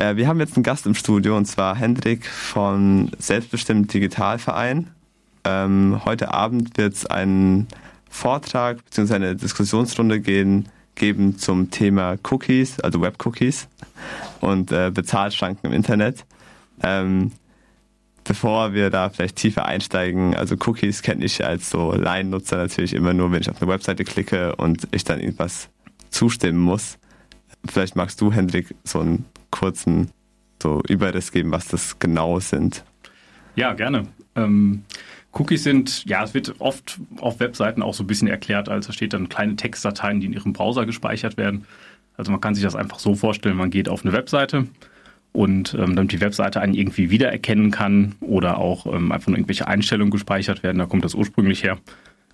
Äh, wir haben jetzt einen Gast im Studio und zwar Hendrik von Selbstbestimmt Digitalverein. Ähm, heute Abend wird es einen Vortrag bzw. eine Diskussionsrunde gehen, geben zum Thema Cookies, also Web-Cookies und äh, Bezahlschranken im Internet. Ähm, bevor wir da vielleicht tiefer einsteigen, also Cookies kenne ich als so Laiennutzer natürlich immer nur, wenn ich auf eine Webseite klicke und ich dann irgendwas zustimmen muss. Vielleicht magst du, Hendrik, so einen kurzen so Überriss geben, was das genau sind. Ja, gerne. Ähm, Cookies sind, ja, es wird oft auf Webseiten auch so ein bisschen erklärt, als da steht dann kleine Textdateien, die in ihrem Browser gespeichert werden. Also man kann sich das einfach so vorstellen, man geht auf eine Webseite und ähm, damit die Webseite einen irgendwie wiedererkennen kann oder auch ähm, einfach nur irgendwelche Einstellungen gespeichert werden, da kommt das ursprünglich her,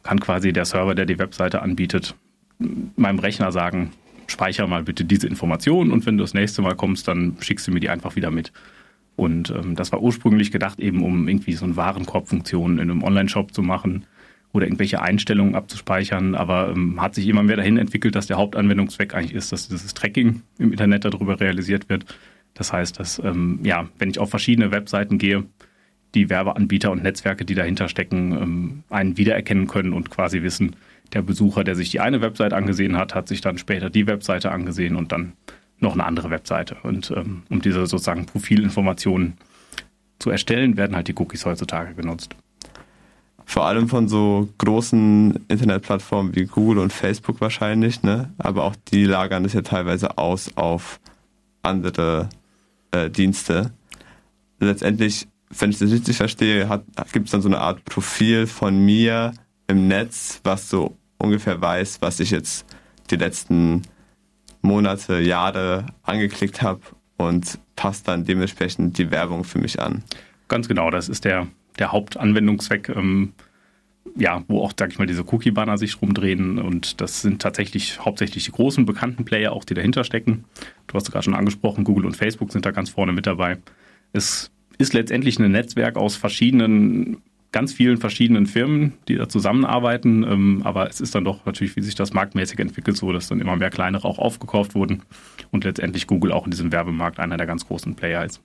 kann quasi der Server, der die Webseite anbietet, meinem Rechner sagen, speicher mal bitte diese Information und wenn du das nächste Mal kommst, dann schickst du mir die einfach wieder mit. Und ähm, das war ursprünglich gedacht, eben um irgendwie so eine Warenkorbfunktion in einem Online-Shop zu machen oder irgendwelche Einstellungen abzuspeichern, aber ähm, hat sich immer mehr dahin entwickelt, dass der Hauptanwendungszweck eigentlich ist, dass dieses Tracking im Internet darüber realisiert wird. Das heißt, dass ähm, ja, wenn ich auf verschiedene Webseiten gehe, die Werbeanbieter und Netzwerke, die dahinter stecken, ähm, einen wiedererkennen können und quasi wissen, der Besucher, der sich die eine Website angesehen hat, hat sich dann später die Webseite angesehen und dann noch eine andere Webseite. Und ähm, um diese sozusagen Profilinformationen zu erstellen, werden halt die Cookies heutzutage genutzt. Vor allem von so großen Internetplattformen wie Google und Facebook wahrscheinlich, ne? Aber auch die lagern das ja teilweise aus auf andere äh, Dienste. Letztendlich, wenn ich das richtig verstehe, gibt es dann so eine Art Profil von mir im Netz, was so ungefähr weiß, was ich jetzt die letzten Monate, Jahre angeklickt habe und passt dann dementsprechend die Werbung für mich an. Ganz genau, das ist der, der Hauptanwendungszweck, ähm, ja, wo auch, sag ich mal, diese Cookie-Banner sich rumdrehen und das sind tatsächlich hauptsächlich die großen bekannten Player auch, die dahinter stecken. Du hast gerade schon angesprochen, Google und Facebook sind da ganz vorne mit dabei. Es ist letztendlich ein Netzwerk aus verschiedenen ganz vielen verschiedenen Firmen, die da zusammenarbeiten. Ähm, aber es ist dann doch natürlich, wie sich das marktmäßig entwickelt, so, dass dann immer mehr kleinere auch aufgekauft wurden und letztendlich Google auch in diesem Werbemarkt einer der ganz großen Player ist.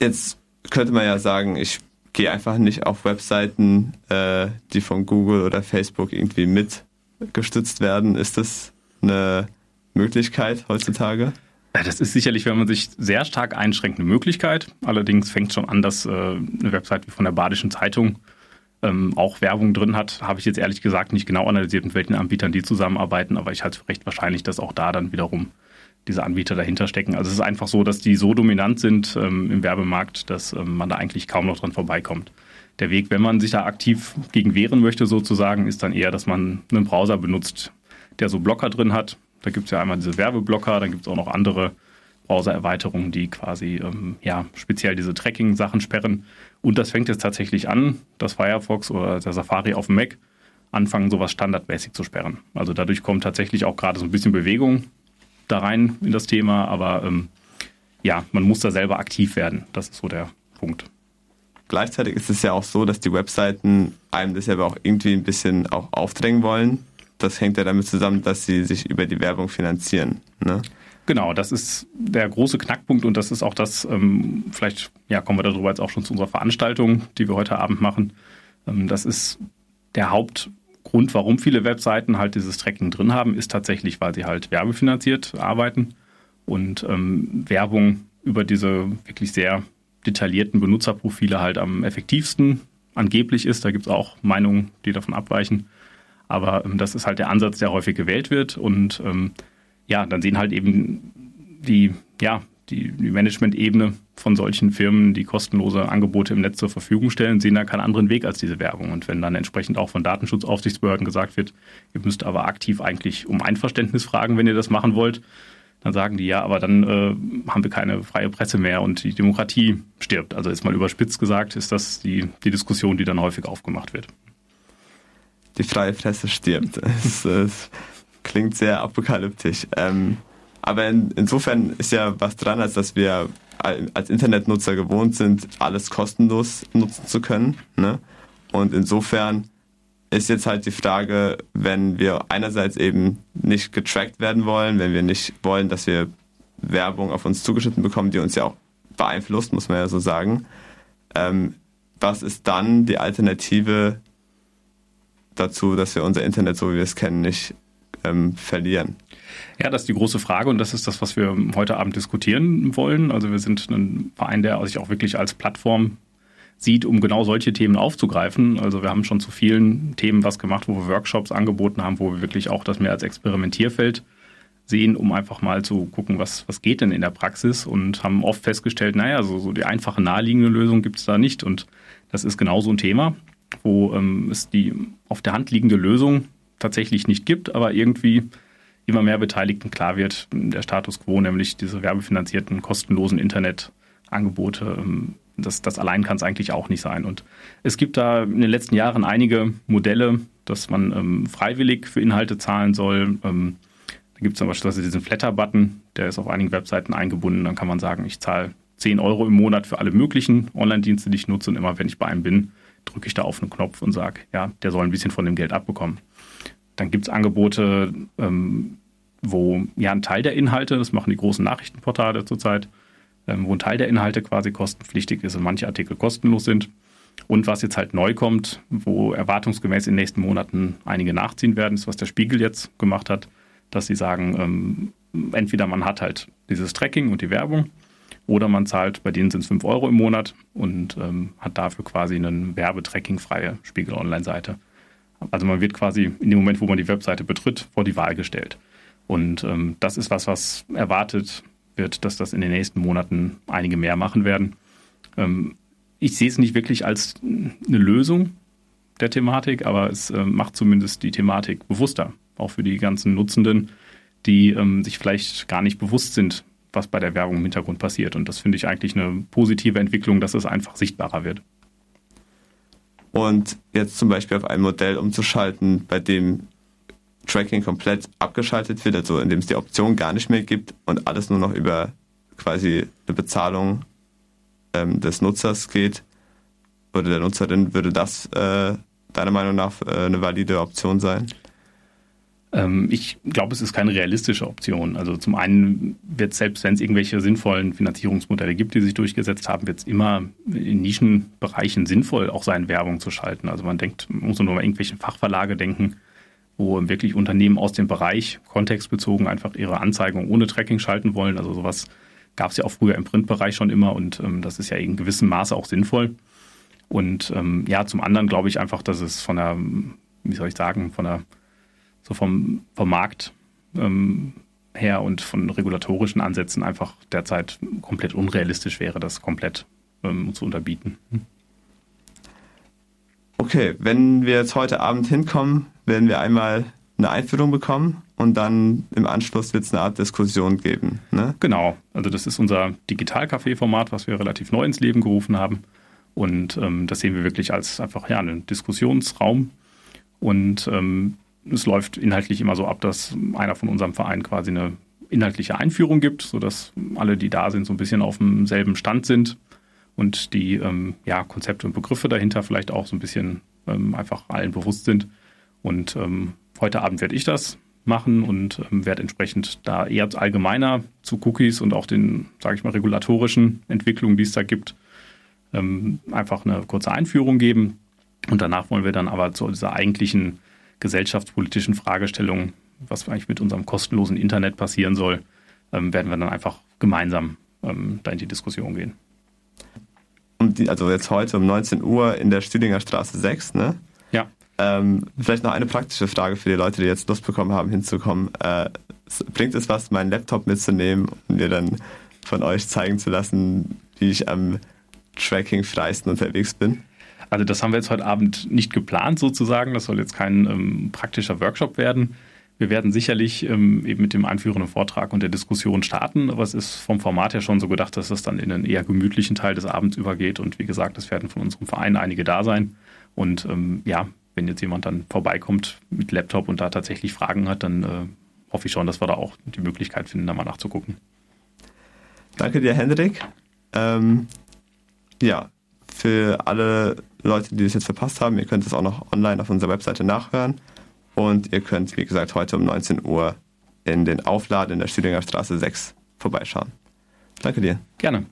Jetzt könnte man ja sagen, ich gehe einfach nicht auf Webseiten, äh, die von Google oder Facebook irgendwie mitgestützt werden. Ist das eine Möglichkeit heutzutage? Das ist sicherlich, wenn man sich sehr stark einschränkt, eine Möglichkeit. Allerdings fängt schon an, dass äh, eine Website wie von der Badischen Zeitung ähm, auch Werbung drin hat. Habe ich jetzt ehrlich gesagt nicht genau analysiert, mit welchen Anbietern die zusammenarbeiten, aber ich halte es recht wahrscheinlich, dass auch da dann wiederum diese Anbieter dahinter stecken. Also es ist einfach so, dass die so dominant sind ähm, im Werbemarkt, dass ähm, man da eigentlich kaum noch dran vorbeikommt. Der Weg, wenn man sich da aktiv gegen wehren möchte, sozusagen, ist dann eher, dass man einen Browser benutzt, der so Blocker drin hat, da gibt es ja einmal diese Werbeblocker, dann gibt es auch noch andere Browser-Erweiterungen, die quasi ähm, ja, speziell diese Tracking-Sachen sperren. Und das fängt jetzt tatsächlich an, dass Firefox oder der Safari auf dem Mac anfangen, sowas standardmäßig zu sperren. Also dadurch kommt tatsächlich auch gerade so ein bisschen Bewegung da rein in das Thema, aber ähm, ja, man muss da selber aktiv werden. Das ist so der Punkt. Gleichzeitig ist es ja auch so, dass die Webseiten einem das ja auch irgendwie ein bisschen auch aufdrängen wollen das hängt ja damit zusammen, dass sie sich über die Werbung finanzieren. Ne? Genau, das ist der große Knackpunkt und das ist auch das, ähm, vielleicht ja, kommen wir darüber jetzt auch schon zu unserer Veranstaltung, die wir heute Abend machen. Ähm, das ist der Hauptgrund, warum viele Webseiten halt dieses Tracking drin haben, ist tatsächlich, weil sie halt werbefinanziert arbeiten und ähm, Werbung über diese wirklich sehr detaillierten Benutzerprofile halt am effektivsten angeblich ist. Da gibt es auch Meinungen, die davon abweichen. Aber ähm, das ist halt der Ansatz, der häufig gewählt wird. Und ähm, ja, dann sehen halt eben die, ja, die, die Management-Ebene von solchen Firmen, die kostenlose Angebote im Netz zur Verfügung stellen, sehen da keinen anderen Weg als diese Werbung. Und wenn dann entsprechend auch von Datenschutzaufsichtsbehörden gesagt wird, ihr müsst aber aktiv eigentlich um Einverständnis fragen, wenn ihr das machen wollt, dann sagen die ja, aber dann äh, haben wir keine freie Presse mehr und die Demokratie stirbt. Also jetzt mal überspitzt gesagt, ist das die, die Diskussion, die dann häufig aufgemacht wird die freie Presse stirbt. Es, es klingt sehr apokalyptisch. Ähm, aber in, insofern ist ja was dran, als dass wir als Internetnutzer gewohnt sind, alles kostenlos nutzen zu können. Ne? Und insofern ist jetzt halt die Frage, wenn wir einerseits eben nicht getrackt werden wollen, wenn wir nicht wollen, dass wir Werbung auf uns zugeschnitten bekommen, die uns ja auch beeinflusst, muss man ja so sagen. Ähm, was ist dann die Alternative dazu, dass wir unser Internet, so wie wir es kennen, nicht ähm, verlieren? Ja, das ist die große Frage und das ist das, was wir heute Abend diskutieren wollen. Also wir sind ein Verein, der sich auch wirklich als Plattform sieht, um genau solche Themen aufzugreifen. Also wir haben schon zu vielen Themen was gemacht, wo wir Workshops angeboten haben, wo wir wirklich auch das mehr als Experimentierfeld sehen, um einfach mal zu gucken, was, was geht denn in der Praxis und haben oft festgestellt, naja, so, so die einfache naheliegende Lösung gibt es da nicht und das ist genau so ein Thema, wo ähm, es die auf der Hand liegende Lösung tatsächlich nicht gibt, aber irgendwie immer mehr Beteiligten klar wird, der Status quo, nämlich diese werbefinanzierten, kostenlosen Internetangebote, ähm, das, das allein kann es eigentlich auch nicht sein. Und es gibt da in den letzten Jahren einige Modelle, dass man ähm, freiwillig für Inhalte zahlen soll. Ähm, da gibt es zum Beispiel diesen Flatter-Button, der ist auf einigen Webseiten eingebunden. Dann kann man sagen, ich zahle 10 Euro im Monat für alle möglichen Online-Dienste, die ich nutze. Und immer wenn ich bei einem bin, drücke ich da auf einen Knopf und sage, ja, der soll ein bisschen von dem Geld abbekommen. Dann gibt es Angebote, ähm, wo ja ein Teil der Inhalte, das machen die großen Nachrichtenportale zurzeit, ähm, wo ein Teil der Inhalte quasi kostenpflichtig ist und manche Artikel kostenlos sind. Und was jetzt halt neu kommt, wo erwartungsgemäß in den nächsten Monaten einige nachziehen werden, ist, was der Spiegel jetzt gemacht hat, dass sie sagen, ähm, entweder man hat halt dieses Tracking und die Werbung oder man zahlt, bei denen sind es 5 Euro im Monat und ähm, hat dafür quasi eine Werbetracking-freie Spiegel Online-Seite. Also man wird quasi in dem Moment, wo man die Webseite betritt, vor die Wahl gestellt. Und ähm, das ist was, was erwartet wird, dass das in den nächsten Monaten einige mehr machen werden. Ähm, ich sehe es nicht wirklich als eine Lösung der Thematik, aber es äh, macht zumindest die Thematik bewusster, auch für die ganzen Nutzenden, die ähm, sich vielleicht gar nicht bewusst sind, was bei der Werbung im Hintergrund passiert. Und das finde ich eigentlich eine positive Entwicklung, dass es einfach sichtbarer wird. Und jetzt zum Beispiel auf ein Modell umzuschalten, bei dem Tracking komplett abgeschaltet wird, also in dem es die Option gar nicht mehr gibt und alles nur noch über quasi eine Bezahlung ähm, des Nutzers geht oder der Nutzerin, würde das äh, deiner Meinung nach äh, eine valide Option sein? Ähm, ich glaube, es ist keine realistische Option. Also zum einen wird selbst, wenn es irgendwelche sinnvollen Finanzierungsmodelle gibt, die sich durchgesetzt haben, wird es immer in Nischenbereichen sinnvoll auch sein, Werbung zu schalten. Also man denkt, man muss nur mal irgendwelche Fachverlage denken, wo wirklich Unternehmen aus dem Bereich kontextbezogen einfach ihre Anzeigung ohne Tracking schalten wollen. Also sowas gab es ja auch früher im Printbereich schon immer und ähm, das ist ja in gewissem Maße auch sinnvoll. Und ähm, ja, zum anderen glaube ich einfach, dass es von der, wie soll ich sagen, von der, so vom, vom Markt ähm, her und von regulatorischen Ansätzen einfach derzeit komplett unrealistisch wäre, das komplett ähm, zu unterbieten. Okay, wenn wir jetzt heute Abend hinkommen, werden wir einmal eine Einführung bekommen und dann im Anschluss wird es eine Art Diskussion geben. Ne? Genau, also das ist unser Digital-Café-Format, was wir relativ neu ins Leben gerufen haben. Und ähm, das sehen wir wirklich als einfach ja, einen Diskussionsraum. Und ähm, es läuft inhaltlich immer so ab, dass einer von unserem Verein quasi eine inhaltliche Einführung gibt, sodass alle, die da sind, so ein bisschen auf demselben Stand sind und die ähm, ja, Konzepte und Begriffe dahinter vielleicht auch so ein bisschen ähm, einfach allen bewusst sind. Und ähm, heute Abend werde ich das machen und ähm, werde entsprechend da eher allgemeiner zu Cookies und auch den, sage ich mal, regulatorischen Entwicklungen, die es da gibt, ähm, einfach eine kurze Einführung geben. Und danach wollen wir dann aber zu dieser eigentlichen gesellschaftspolitischen Fragestellung, was eigentlich mit unserem kostenlosen Internet passieren soll, ähm, werden wir dann einfach gemeinsam ähm, da in die Diskussion gehen. also jetzt heute um 19 Uhr in der Stüdinger Straße 6, ne? Ähm, vielleicht noch eine praktische Frage für die Leute, die jetzt Lust bekommen haben, hinzukommen. Äh, bringt es was, meinen Laptop mitzunehmen und mir dann von euch zeigen zu lassen, wie ich am Tracking freisten unterwegs bin? Also das haben wir jetzt heute Abend nicht geplant sozusagen. Das soll jetzt kein ähm, praktischer Workshop werden. Wir werden sicherlich ähm, eben mit dem einführenden Vortrag und der Diskussion starten, aber es ist vom Format her schon so gedacht, dass es dann in einen eher gemütlichen Teil des Abends übergeht. Und wie gesagt, es werden von unserem Verein einige da sein. Und ähm, ja, wenn jetzt jemand dann vorbeikommt mit Laptop und da tatsächlich Fragen hat, dann äh, hoffe ich schon, dass wir da auch die Möglichkeit finden, da mal nachzugucken. Danke dir, Hendrik. Ähm, ja, für alle Leute, die das jetzt verpasst haben, ihr könnt es auch noch online auf unserer Webseite nachhören. Und ihr könnt, wie gesagt, heute um 19 Uhr in den Aufladen in der Stüdinger Straße 6 vorbeischauen. Danke dir. Gerne.